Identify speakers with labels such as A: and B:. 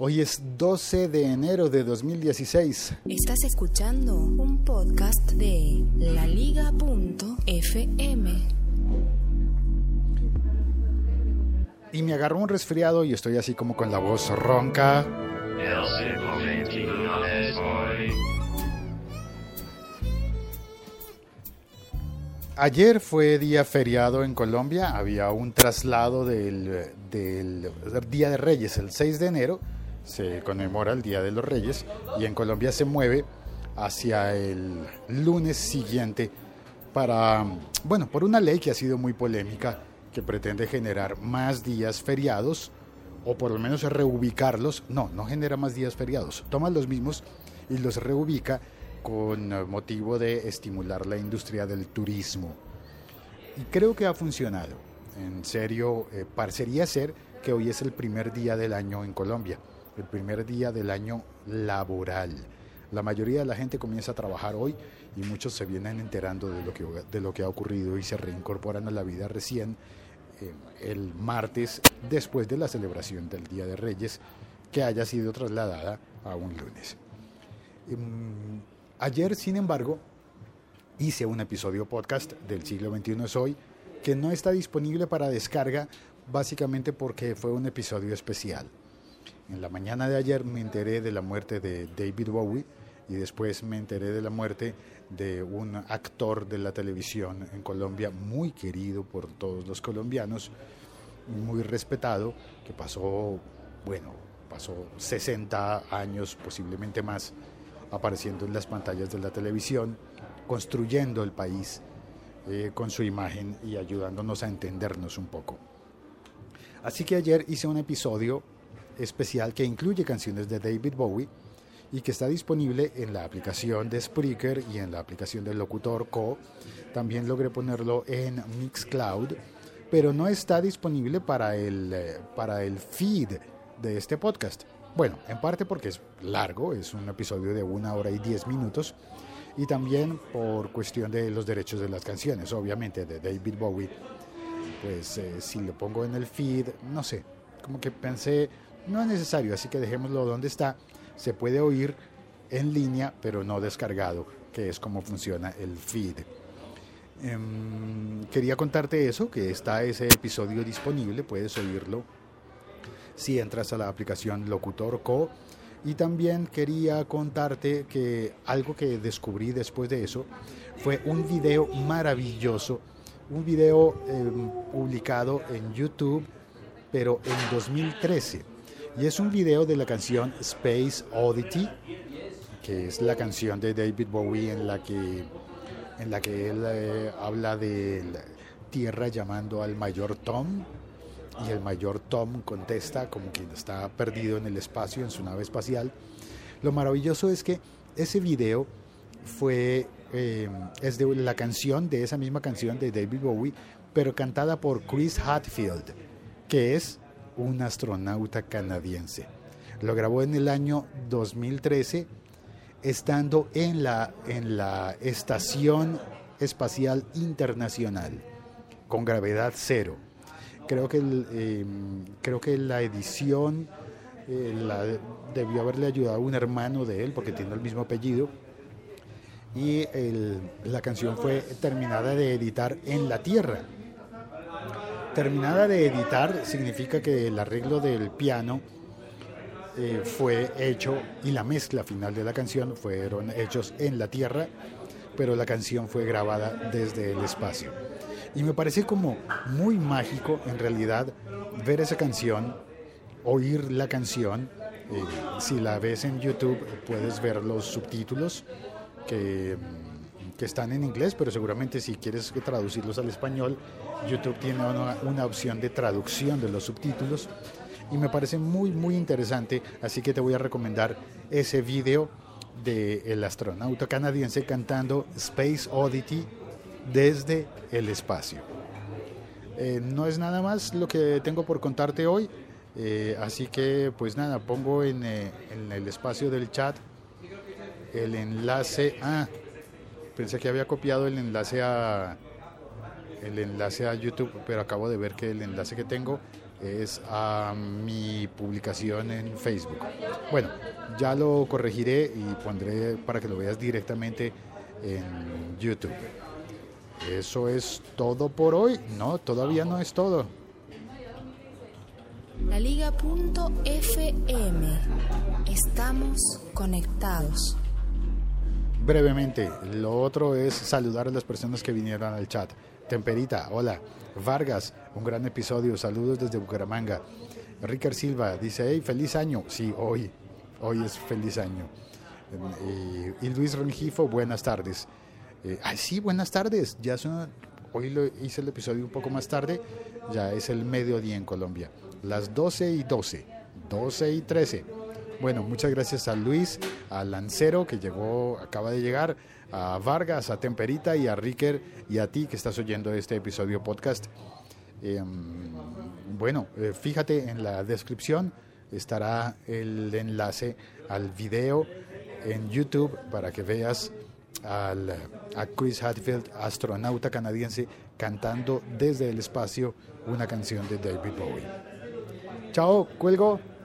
A: Hoy es 12 de enero de 2016.
B: Estás escuchando un podcast de laliga.fm.
A: Y me agarró un resfriado y estoy así como con la voz ronca. Ayer fue día feriado en Colombia, había un traslado del, del, Día de Reyes, el 6 de enero, se conmemora el Día de los Reyes y en Colombia se mueve hacia el lunes siguiente para, bueno, por una ley que ha sido muy polémica, que pretende generar más días feriados o por lo menos reubicarlos, no, no genera más días feriados, toma los mismos y los reubica con motivo de estimular la industria del turismo. Y creo que ha funcionado. En serio, eh, parecería ser que hoy es el primer día del año en Colombia, el primer día del año laboral. La mayoría de la gente comienza a trabajar hoy y muchos se vienen enterando de lo que, ha ocurrido y se reincorporan a la vida recién eh, el martes después de la celebración del Día de Reyes que haya sido trasladada a un lunes. Em, Ayer, sin embargo, hice un episodio podcast del siglo XXI es hoy que no está disponible para descarga básicamente porque fue un episodio especial. En la mañana de ayer me enteré de la muerte de David Bowie y después me enteré de la muerte de un actor de la televisión en Colombia muy querido por todos los colombianos, muy respetado, que pasó, bueno, pasó 60 años, posiblemente más, apareciendo en las pantallas de la televisión, construyendo el país eh, con su imagen y ayudándonos a entendernos un poco. Así que ayer hice un episodio especial que incluye canciones de David Bowie y que está disponible en la aplicación de Spreaker y en la aplicación del Locutor Co. También logré ponerlo en Mixcloud, pero no está disponible para el, eh, para el feed de este podcast. Bueno, en parte porque es largo, es un episodio de una hora y diez minutos, y también por cuestión de los derechos de las canciones, obviamente, de David Bowie. Pues eh, si lo pongo en el feed, no sé, como que pensé, no es necesario, así que dejémoslo donde está. Se puede oír en línea, pero no descargado, que es como funciona el feed. Em, quería contarte eso, que está ese episodio disponible, puedes oírlo si entras a la aplicación Locutor Co. Y también quería contarte que algo que descubrí después de eso fue un video maravilloso, un video em, publicado en YouTube, pero en 2013. Y es un video de la canción Space Oddity, que es la canción de David Bowie en la que, en la que él eh, habla de Tierra llamando al mayor Tom y el mayor Tom contesta como quien está perdido en el espacio, en su nave espacial. Lo maravilloso es que ese video fue, eh, es de la canción, de esa misma canción de David Bowie, pero cantada por Chris Hadfield, que es un astronauta canadiense. Lo grabó en el año 2013, estando en la, en la Estación Espacial Internacional, con gravedad cero Creo que, em, creo que la edición eh, debió haberle ayudado un hermano de él, porque tiene el mismo apellido. Y la canción fue terminada de editar en la tierra. Terminada de editar significa que el arreglo del piano eh, fue hecho y la mezcla final de la canción fueron hechos en la tierra, pero la canción fue grabada desde el espacio. Y me parece como muy mágico en realidad ver esa canción, oír la canción. Eh, si la ves en YouTube puedes ver los subtítulos que, que, están en inglés, pero seguramente si quieres traducirlos al español, YouTube tiene una, una opción de traducción de los subtítulos. Y me parece muy, muy interesante, así que te voy a recomendar ese video del el astronauta canadiense cantando Space Oddity desde el espacio. Eh, no es nada más lo que tengo por contarte hoy, eh, así que pues nada, pongo en, eh, en, el espacio del chat el enlace. Ah, pensé que había copiado el enlace a el enlace a YouTube, pero acabo de ver que el enlace que tengo es a mi publicación en Facebook. Bueno, ya lo corregiré y pondré para que lo veas directamente en YouTube. Eso es todo por hoy. No, todavía no es todo.
B: La Liga.fm. Estamos conectados.
A: Brevemente, lo otro es saludar a las personas que vinieron al chat. Temperita, hola. Vargas, un gran episodio. Saludos desde Bucaramanga. Ricard Silva dice, hey, feliz año. Sí, hoy, hoy es feliz año. Y, y Luis Rengifo, buenas tardes. Eh, ay, sí, buenas tardes. Ya son, hoy lo hice el episodio un poco más tarde. Ya es el mediodía en Colombia las 12 y 12, 12 y 13. Bueno, muchas gracias a Luis, a Lancero que llegó, acaba de llegar, a Vargas, a Temperita y a Ricker y a ti que estás oyendo este episodio podcast. Em, bueno, eh, fíjate en la descripción estará el enlace al video en YouTube para que veas al, a Chris Hadfield, astronauta canadiense, cantando desde el espacio una canción de David Bowie. Chao, cuelgo.